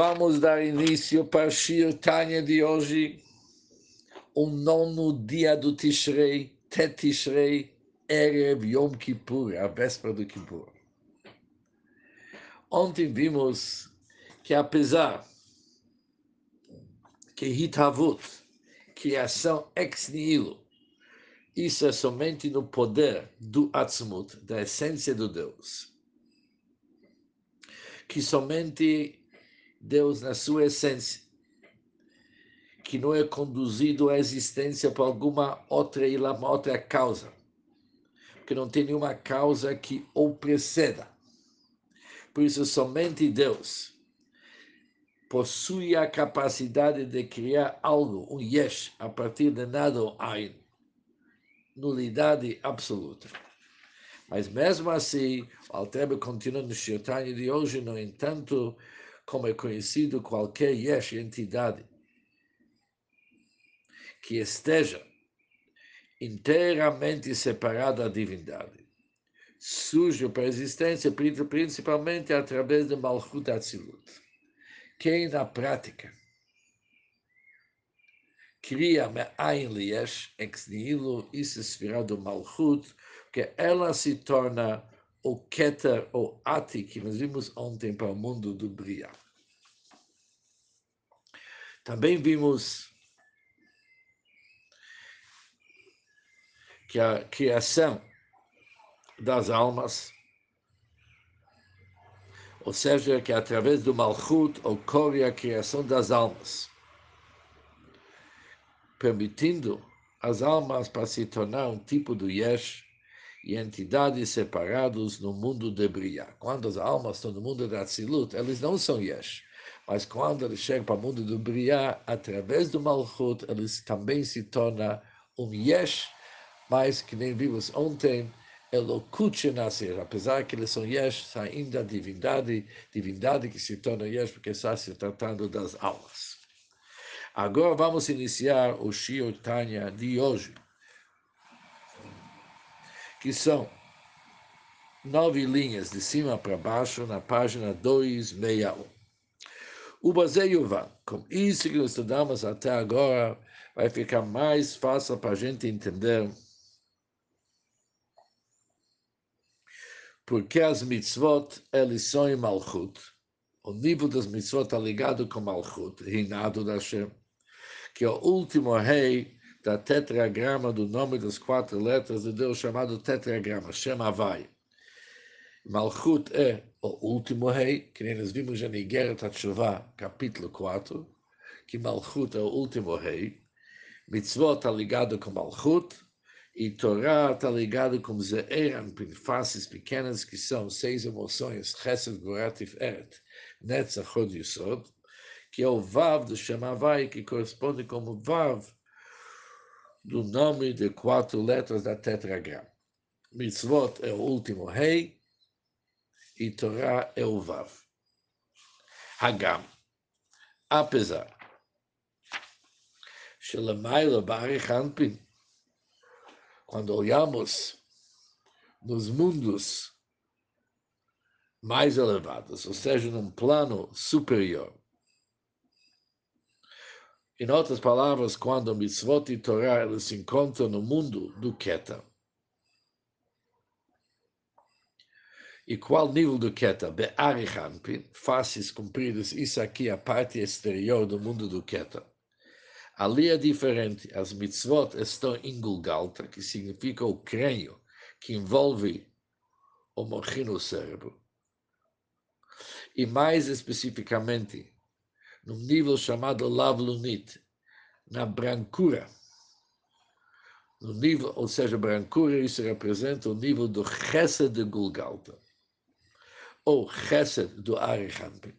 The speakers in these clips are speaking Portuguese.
Vamos dar início para Shir Tanya de hoje, o nono dia do Tishrei, Tet Tishrei, Erev Yom Kippur, a véspera do Kippur. Ontem vimos que apesar que Hitavut, criação ex nihilo, isso é somente no poder do Atzmut, da essência do Deus. Que somente Deus, na sua essência, que não é conduzido à existência por alguma outra, uma outra causa, que não tem nenhuma causa que o preceda. Por isso, somente Deus possui a capacidade de criar algo, um yesh, a partir de nada ou ain nulidade absoluta. Mas mesmo assim, o Altrebe continua no Shirtanya de hoje, no entanto, como é conhecido qualquer yesh, entidade, que esteja inteiramente separada da divindade, surge para a existência principalmente através de Malchut Atzilut. Quem na prática cria me'ain liyesh, ex nihilo, isso do malchut, que ela se torna o keter, o ati, que nós vimos ontem para o mundo do bria. Também vimos que a criação das almas, ou seja, que através do Malchut ocorre a criação das almas permitindo as almas para se tornar um tipo do Yesh e entidades separados no mundo de Bria. Quando as almas estão no mundo da Tzilut, eles não são Yesh. Mas quando eles chegam para o mundo do Bria, através do Malchut, eles também se tornam um Yesh, mas que nem vimos ontem, Elokut nascer, apesar que eles são Yesh, ainda divindade, divindade que se torna Yesh, porque está se tratando das almas. Agora vamos iniciar o Shio Tanya de hoje, que são nove linhas de cima para baixo na página 261. O baseio vai, com isso que estudamos até agora, vai ficar mais fácil para a gente entender porque as mitzvot, eles são em Malchut. O nível das mitzvot está ligado com Malchut, reinado da Hashem que é o último rei da tetragrama do nome das quatro letras de Deus, chamado tetragrama, Shem Havai. Malchut é o último rei, que nem nós vimos em Igeret HaTshuva, capítulo 4, que Malchut é o último rei. Mitzvot está ligado com Malchut, e Torá está ligado com Ze'eran, faces pequenas, que são seis emoções, Chesed, Gorat, Eret, Netzach, Hod, Yisod, que é o Vav do Shemavai, que corresponde como Vav do nome de quatro letras da tetragrama. Mitzvot é o último rei e Torá é o Vav. Hagam. Apesar. Shelemaila Barich Anpin. Quando olhamos nos mundos mais elevados, ou seja, num plano superior, em outras palavras, quando mitzvot e Torá se encontram no mundo do Keter. E qual nível do Keter? Be'arichanpin, faces compridas, isso aqui é a parte exterior do mundo do Keter. Ali é diferente, as mitzvot estão em Gulgalta, que significa o crânio, que envolve o morrino cérebro. E mais especificamente, num nível chamado Lavlunit, na brancura. No nível, ou seja, brancura, isso representa o nível do Chesed de Gulgalta, ou Chesed do Arichampin.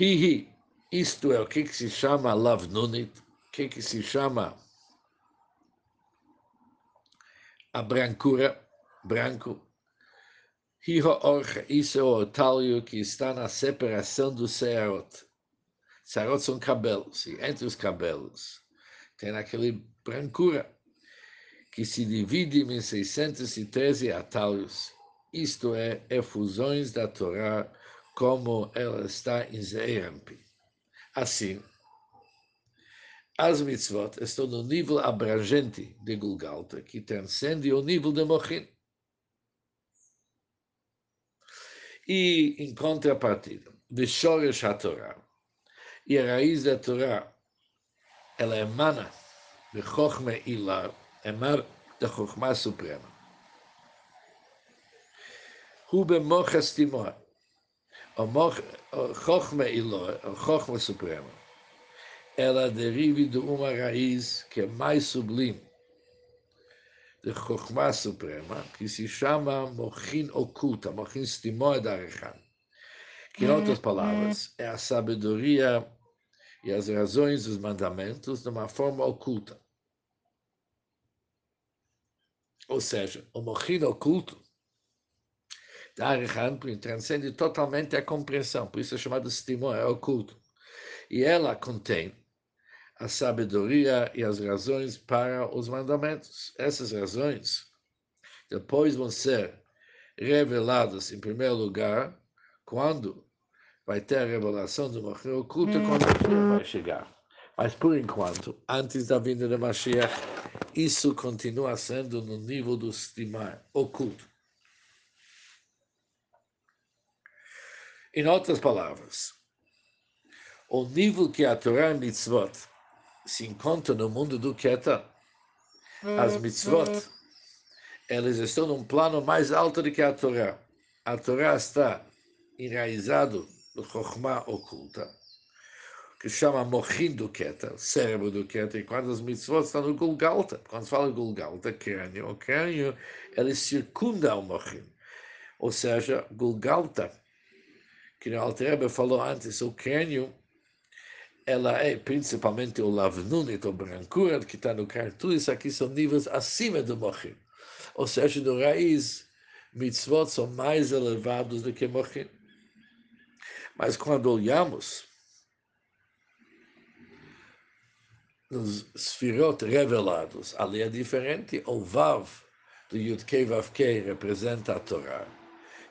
Hihi, isto é o que, que se chama Lavnunit, o que, que se chama a brancura, branco, isso é o talho que está na separação do Searot. Searot são cabelos, e entre os cabelos tem aquele brancura que se divide em 613 atalhos. isto é, efusões da Torá como ela está em Zerampi. Assim, as mitzvot estão no nível abrangente de Gulgalta, que transcende o nível de Mochin. E, em contrapartida, de Shoresh HaTorah, e a raiz da Torá, ela emana de Chochme Ilar, emana da Chochma Suprema. Hu mochas timor, o Chochme Ilar, o Chochma Suprema, ela deriva de uma raiz que é mais sublime, de Chokhmah Suprema, que se chama Mochin Oculta, Mochin Stimor da Arechan. Que, em outras palavras, é a sabedoria e as razões dos mandamentos de uma forma oculta. Ou seja, o Mochin Oculto da Arechan transcende totalmente a compreensão, por isso é chamado Stimor, é oculto. E ela contém a sabedoria e as razões para os mandamentos. Essas razões depois vão ser reveladas, em primeiro lugar, quando vai ter a revelação do Mashiach oculta, quando o vai chegar. Mas, por enquanto, antes da vinda do Mashiach, isso continua sendo no nível do estimar oculto. Em outras palavras, o nível que a Torá e Mitzvot se encontra no mundo do Keter. As mitzvot, elas estão num plano mais alto do que a Torá. A Torá está enraizado no Chokhmah oculta, que chama Mochin do Keter, cérebro do Keter, e quando as mitzvot estão no Gulgalta, quando se fala Gulgalta, crânio, o crânio, ele circunda o Mochin. Ou seja, Gulgalta, que o Alter falou antes, o crânio ela é principalmente o lavnunit, ou brancura que está no cartu, isso aqui são níveis acima do mochim. Ou seja, no raiz, mitzvot são mais elevados do que mochim. Mas quando olhamos nos sfirot revelados, ali é diferente, o vav do Yud-Kei Vav-Kei representa a Torá,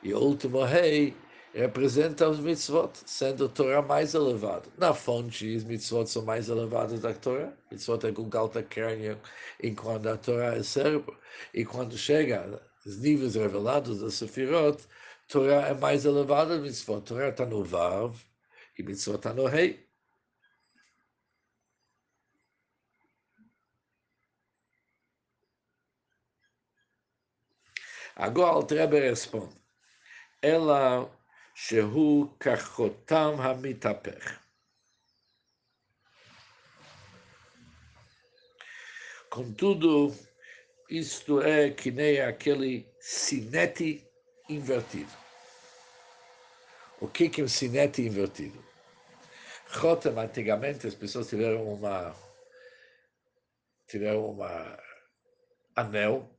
e o último rei representa os mitzvot, sendo a Torá mais elevada. Na fonte, os mitzvot são mais elevados da Torá. Mitzvot é com galta crânio, enquanto a Torá é cérebro. E quando chega os níveis revelados da Sefirot, Torá é mais elevada do mitzvot. Torá está no Vav e mitzvot está no Rei. Agora o Trebe responde. Ela Shehu Kachotam Hamitaper. Contudo, isto é que nem aquele sinete invertido. O que é, é um sinete invertido? Rotem, antigamente, as pessoas tiveram uma tiveram uma anel.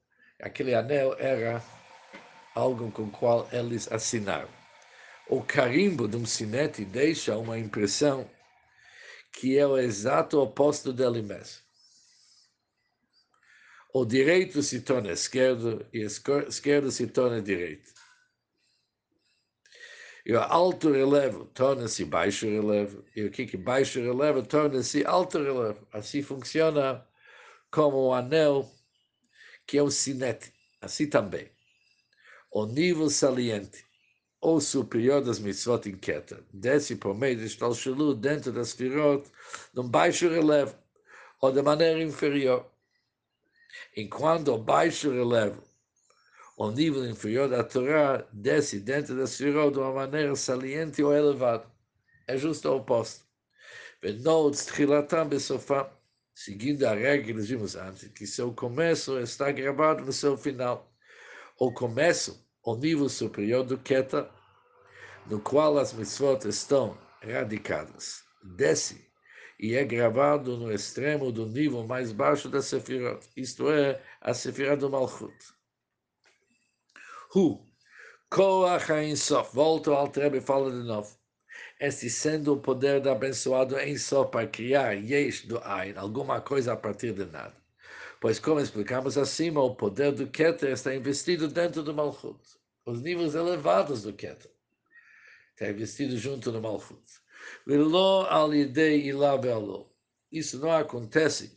Aquele anel era algo com o qual eles assinaram o carimbo de um sinete deixa uma impressão que é o exato oposto dele mesmo. O direito se torna esquerdo e a esquerda se torna direito. E o alto relevo torna-se baixo relevo, e o que é baixo relevo torna-se alto relevo. Assim funciona como o anel, que é o sinete. Assim também. O nível saliente ou superior das mitzvot inquieta, desce por meio de Shtalshalu dentro das firot, num baixo relevo, ou de maneira inferior. Enquanto o baixo relevo, o nível inferior da Torá, desce dentro das firot de uma maneira saliente ou elevada. É justo o oposto. Seguindo a regra que vimos antes, que seu começo está gravado no seu final. O começo o nível superior do Keta, no qual as mitzvot estão radicadas. Desce e é gravado no extremo do nível mais baixo da Sefirot, isto é, a Sefirot do Malchut. Hu, Koach Sof, volto ao Trebe e fala de novo. Este sendo o poder do abençoado só para criar yesh do Ain, alguma coisa a partir de nada. Pois, como explicamos acima, o poder do Keter está investido dentro do Malchut. os níveis elevados do Keter. Está investido junto no Malchut. Velo alidei ilá bealo. Isso não acontece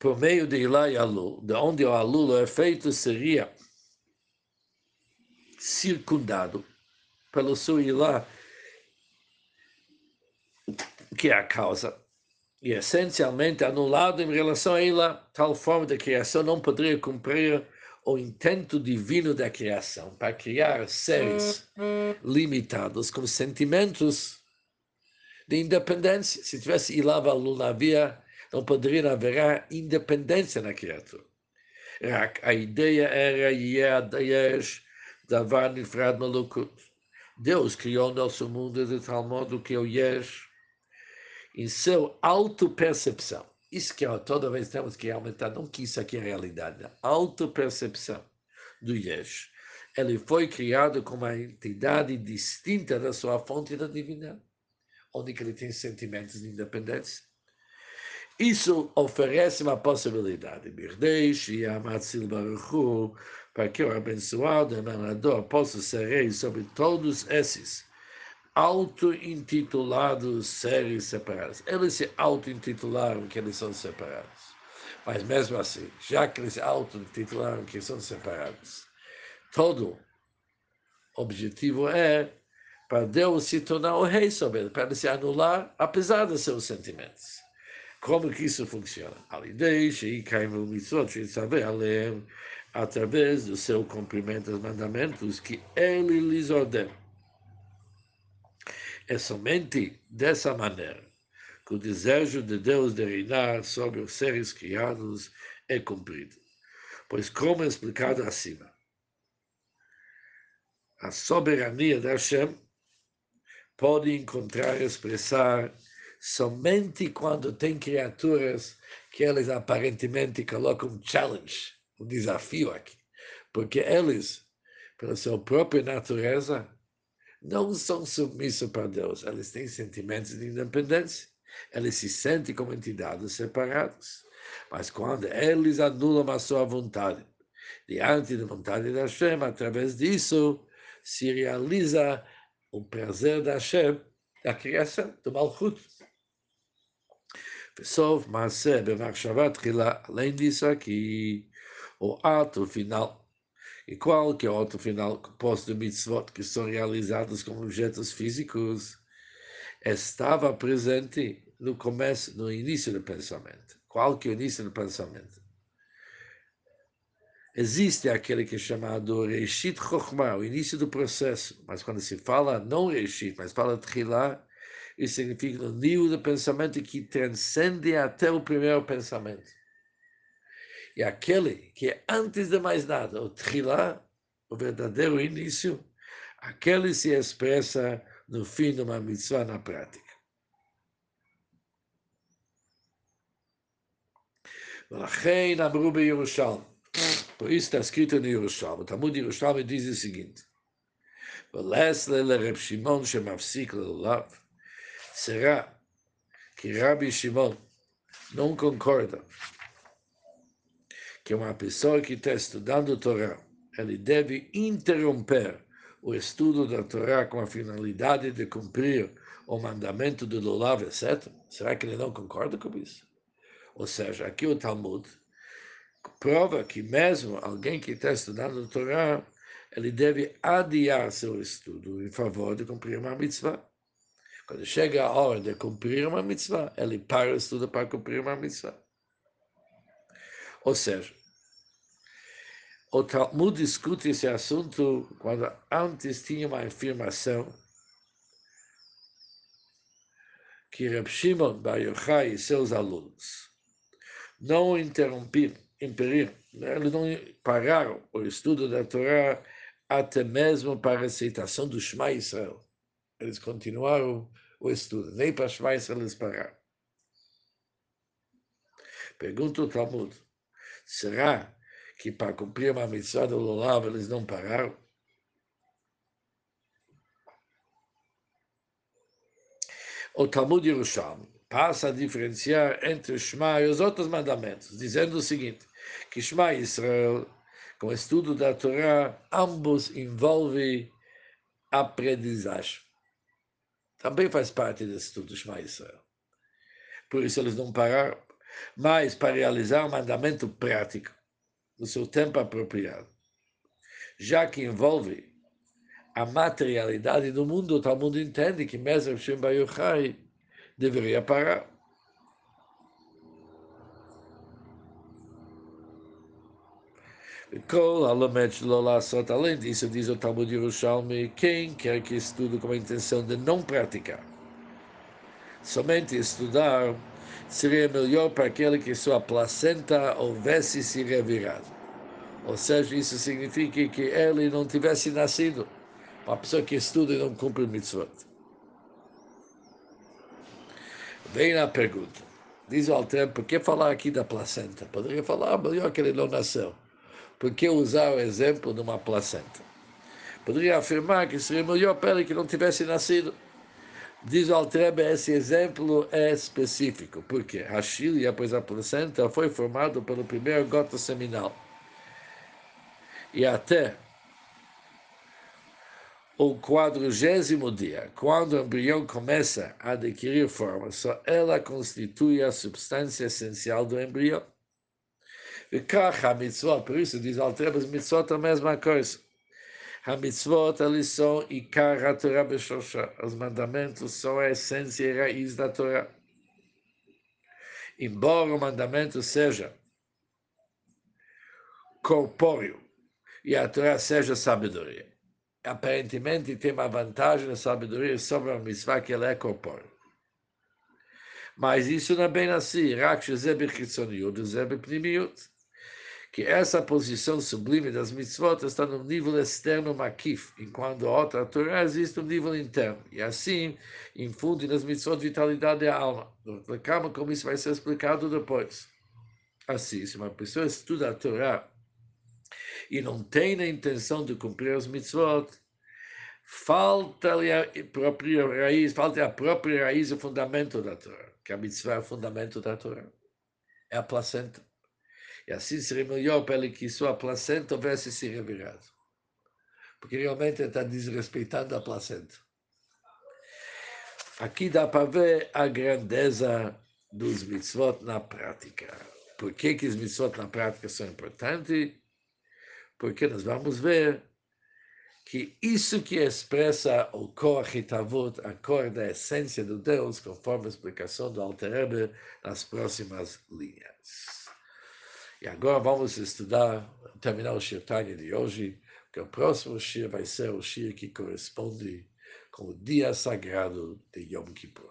por meio de Ilá e Alu, de onde o Alu, o efeito seria circundado pelo seu Ilá, que é a causa, e essencialmente anulado em relação a Ilá, tal forma de criação não poderia cumprir o intento divino da criação, para criar seres limitados com sentimentos de independência. Se tivesse e Alu, não poderia haver independência na criatura. A ideia era Yesh, Davar Nifrad Malukut. Deus criou nosso mundo de tal modo que o Yesh, em seu auto-percepção, isso que toda vez temos que aumentar, não que isso aqui é a realidade, a auto-percepção do Yesh. Ele foi criado como uma entidade distinta da sua fonte da divindade, onde ele tem sentimentos de independência isso oferece uma possibilidade. Birdesh e Amatzil Baruchu, para que o abençoado emanador possa ser rei sobre todos esses auto-intitulados seres separados. Eles se auto-intitularam que eles são separados. Mas mesmo assim, já que eles se auto-intitularam que são separados, todo objetivo é para Deus se tornar o rei sobre ele, para ele se anular, apesar dos seus sentimentos. Como que isso funciona? Através do seu cumprimento dos mandamentos que ele lhes ordena. É somente dessa maneira que o desejo de Deus de reinar sobre os seres criados é cumprido. Pois, como explicado acima, a soberania da Hashem pode encontrar expressar somente quando tem criaturas que eles aparentemente colocam um challenge, um desafio aqui. Porque eles, pela sua própria natureza, não são submissos para Deus. Eles têm sentimentos de independência. Eles se sentem como entidades separadas. Mas quando eles anulam a sua vontade, diante da vontade da Hashem, através disso, se realiza o prazer da Hashem, da criação, do Malchut. בסוף מעשה במחשבה תחילה, além disso aqui, o ato final, igual que o ato final composto de mitzvot que são realizados como objetos físicos, estava presente no começo, no início do pensamento. Qual que é o início do pensamento? Existe aquele que é chamado Reishit Chokhmah, o início do processo, mas quando se fala não Reishit, mas fala Tchilah, isso significa um nível de pensamento que transcende até o primeiro pensamento. E aquele que é antes de mais nada, o trilá, o verdadeiro início, aquele se expressa no fim de uma mitzvah na prática. Por isso está escrito no Yerushalmi. O Talmud Yerushalmi diz o seguinte: ולסלה לרב שמעון שמפסיק ללאו, será que Rabi Shimon não concorda que uma pessoa que está estudando Torá, ele deve interromper o estudo da Torá com a finalidade de cumprir o mandamento do Lulav, etc. Será que ele não concorda com isso? Ou seja, aqui o Talmud prova que mesmo alguém que está estudando Torá, ele deve adiar seu estudo em favor de cumprir uma mitzvah. Quando chega a hora de cumprir uma mitzvah, ele para o estudo para cumprir uma mitzvah. Ou seja, o Talmud discute esse assunto quando antes tinha uma afirmação que Reb Shimon Bar Yochai e seus alunos não interrompiram, impediram, eles não pararam o estudo da Torá até mesmo para a aceitação do Shema Israel. Eles continuaram o estudo, nem para Schweiz eles pararam. Pergunta o Talmud, será que para cumprir uma missão do Lulav eles não pararam? O Talmud Yerushalmi, passa a diferenciar entre o Shema e os outros mandamentos, dizendo o seguinte, que Shema Israel, com o estudo da Torá, ambos envolvem aprendizagem. Também faz parte desse estudo Shema Israel. Por isso eles não pararam, mas para realizar o um mandamento prático, no seu tempo apropriado, já que envolve a materialidade do mundo, o Talmud entende que mesmo Shem Bayuchai deveria parar. Além disso, diz o Talmud Yerushalmi, quem quer que estude com a intenção de não praticar, somente estudar, seria melhor para aquele que sua placenta houvesse se revirado. Ou seja, isso significa que ele não tivesse nascido. Uma pessoa que estuda e não cumpre mitzvot. Vem a pergunta. Diz o Alter, por que falar aqui da placenta? Poderia falar, ah, melhor que ele não nasceu. Por que usar o exemplo de uma placenta? Poderia afirmar que seria melhor para ele que não tivesse nascido. Diz o Altrebe, esse exemplo é específico, porque a Chile, após a placenta, foi formado pelo primeiro gota seminal. E até o quadragésimo dia, quando o embrião começa a adquirir forma, só ela constitui a substância essencial do embrião. E a mitzvot, por isso diz Altrebe, as mitzvot é a mesma coisa. Hamitzvot, eles são Ikar HaTorah Beshosha. Os mandamentos são a essência e raiz da Torá. Embora o mandamento seja corpóreo e a Torá seja sabedoria, aparentemente tem uma vantagem na sabedoria sobre a mitzvah que ela é corpórea. Mas isso não é bem assim. Rak Shezeb Chitzoniut, Zeb Pnimiut que essa posição sublime das mitzvot está no nível externo makif, enquanto a outra Torá existe no nível interno. E assim, infunde nas mitzvot vitalidade da alma. Calma como isso vai ser explicado depois. Assim, se uma pessoa estuda a Torá e não tem a intenção de cumprir as mitzvot, falta-lhe a própria raiz, falta a própria raiz e fundamento da Torá, que a mitzvah é o fundamento da Torá. É a placenta. E assim seria melhor para ele que sua placenta houvesse se revirado. Porque realmente está desrespeitando a placenta. Aqui dá para ver a grandeza dos mitzvot na prática. Por que, que os mitzvot na prática são importantes? Porque nós vamos ver que isso que expressa o cor hitavut, a cor da essência do Deus, conforme a explicação do Alter nas próximas linhas. E agora vamos estudar, terminar o Shir Tanya de hoje, que o próximo Shir vai ser o Shir que corresponde com o dia sagrado de Yom Kippur.